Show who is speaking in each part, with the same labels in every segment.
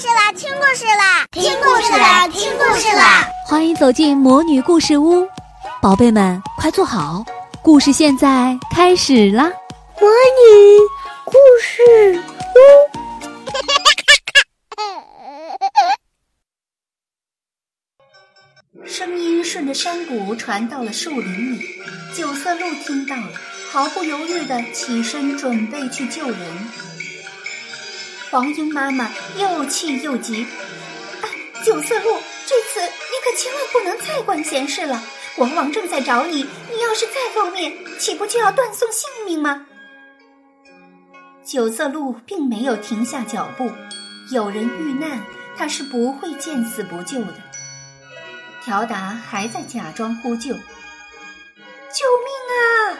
Speaker 1: 事啦，听故事啦，听故事啦，听故事啦！
Speaker 2: 欢迎走进魔女故事屋，宝贝们快坐好，故事现在开始啦！
Speaker 3: 魔女故事屋，
Speaker 4: 声音顺着山谷传到了树林里，九色鹿听到了，毫不犹豫地起身准备去救人。黄莺妈妈又气又急，啊！九色鹿，这次你可千万不能再管闲事了。国王正在找你，你要是再露面，岂不就要断送性命吗？九色鹿并没有停下脚步，有人遇难，他是不会见死不救的。条达还在假装呼救，救命啊！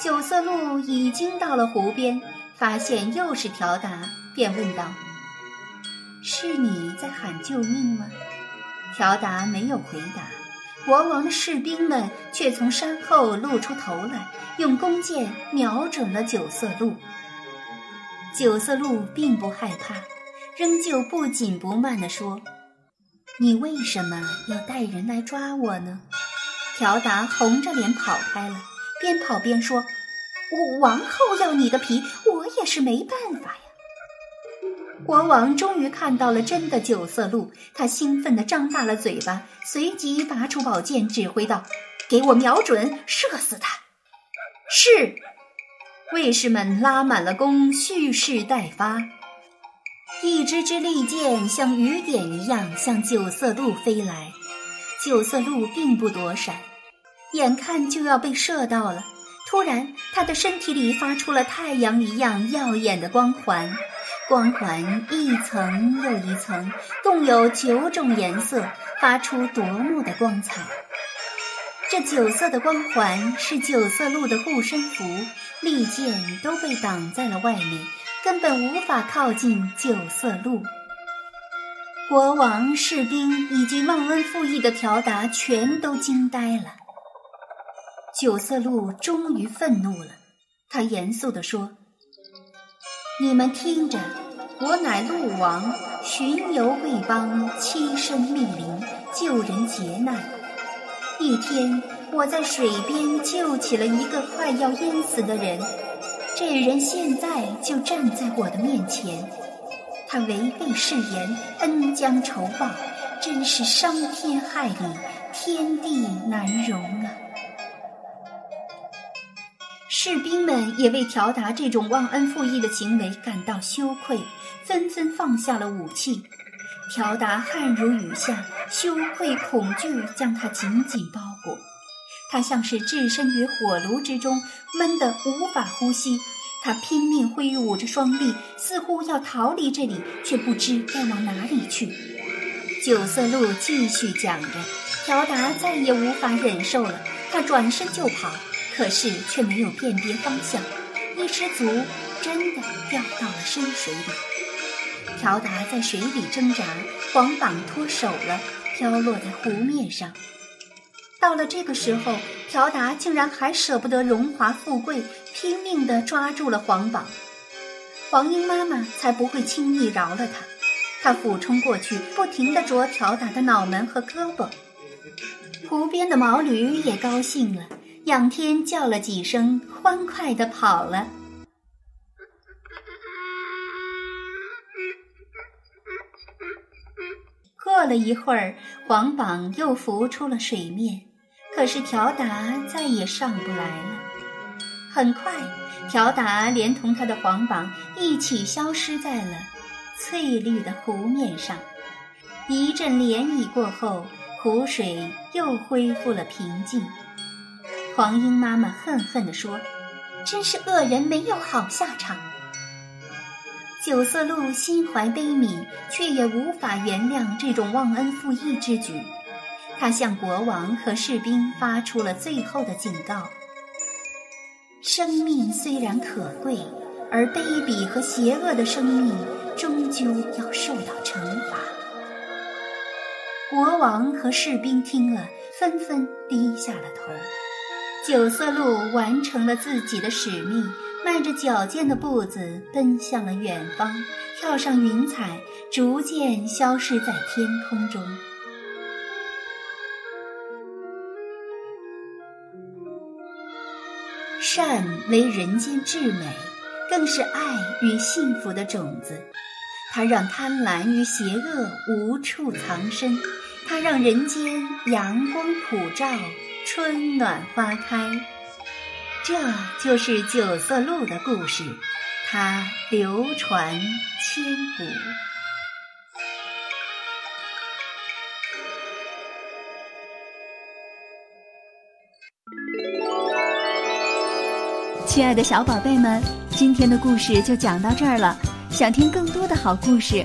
Speaker 4: 九色鹿已经到了湖边。发现又是条达，便问道：“是你在喊救命吗？”条达没有回答。国王的士兵们却从山后露出头来，用弓箭瞄准了九色鹿。九色鹿并不害怕，仍旧不紧不慢地说：“你为什么要带人来抓我呢？”条达红着脸跑开了，边跑边说。王后要你的皮，我也是没办法呀。国王终于看到了真的九色鹿，他兴奋地张大了嘴巴，随即拔出宝剑，指挥道：“给我瞄准，射死他！”是，卫士们拉满了弓，蓄势待发。一支支利箭像雨点一样向九色鹿飞来，九色鹿并不躲闪，眼看就要被射到了。突然，他的身体里发出了太阳一样耀眼的光环，光环一层又一层，共有九种颜色，发出夺目的光彩。这九色的光环是九色鹿的护身符，利剑都被挡在了外面，根本无法靠近九色鹿。国王、士兵以及忘恩负义的条达全都惊呆了。九色鹿终于愤怒了，他严肃地说：“你们听着，我乃鹿王，巡游魏邦，栖身密林，救人劫难。一天，我在水边救起了一个快要淹死的人，这人现在就站在我的面前。他违背誓言，恩将仇报，真是伤天害理，天地难容啊！”士兵们也为条达这种忘恩负义的行为感到羞愧，纷纷放下了武器。条达汗如雨下，羞愧、恐惧将他紧紧包裹。他像是置身于火炉之中，闷得无法呼吸。他拼命挥舞着双臂，似乎要逃离这里，却不知该往哪里去。九色鹿继续讲着，条达再也无法忍受了，他转身就跑。可是却没有辨别方向，一失足真的掉到了深水里。条达在水里挣扎，黄榜脱手了，飘落在湖面上。到了这个时候，条达竟然还舍不得荣华富贵，拼命地抓住了黄榜。黄莺妈妈才不会轻易饶了他，她俯冲过去，不停地啄条达的脑门和胳膊。湖边的毛驴也高兴了。仰天叫了几声，欢快地跑了。过了一会儿，黄榜又浮出了水面，可是条达再也上不来了。很快，条达连同他的黄榜一起消失在了翠绿的湖面上。一阵涟漪过后，湖水又恢复了平静。黄莺妈妈恨恨地说：“真是恶人没有好下场。”九色鹿心怀悲悯，却也无法原谅这种忘恩负义之举。他向国王和士兵发出了最后的警告：生命虽然可贵，而卑鄙和邪恶的生命终究要受到惩罚。国王和士兵听了，纷纷低下了头。九色鹿完成了自己的使命，迈着矫健的步子奔向了远方，跳上云彩，逐渐消失在天空中。善为人间至美，更是爱与幸福的种子。它让贪婪与邪恶无处藏身，它让人间阳光普照，春暖花开。这就是九色鹿的故事，它流传千古。
Speaker 2: 亲爱的小宝贝们，今天的故事就讲到这儿了。想听更多的好故事，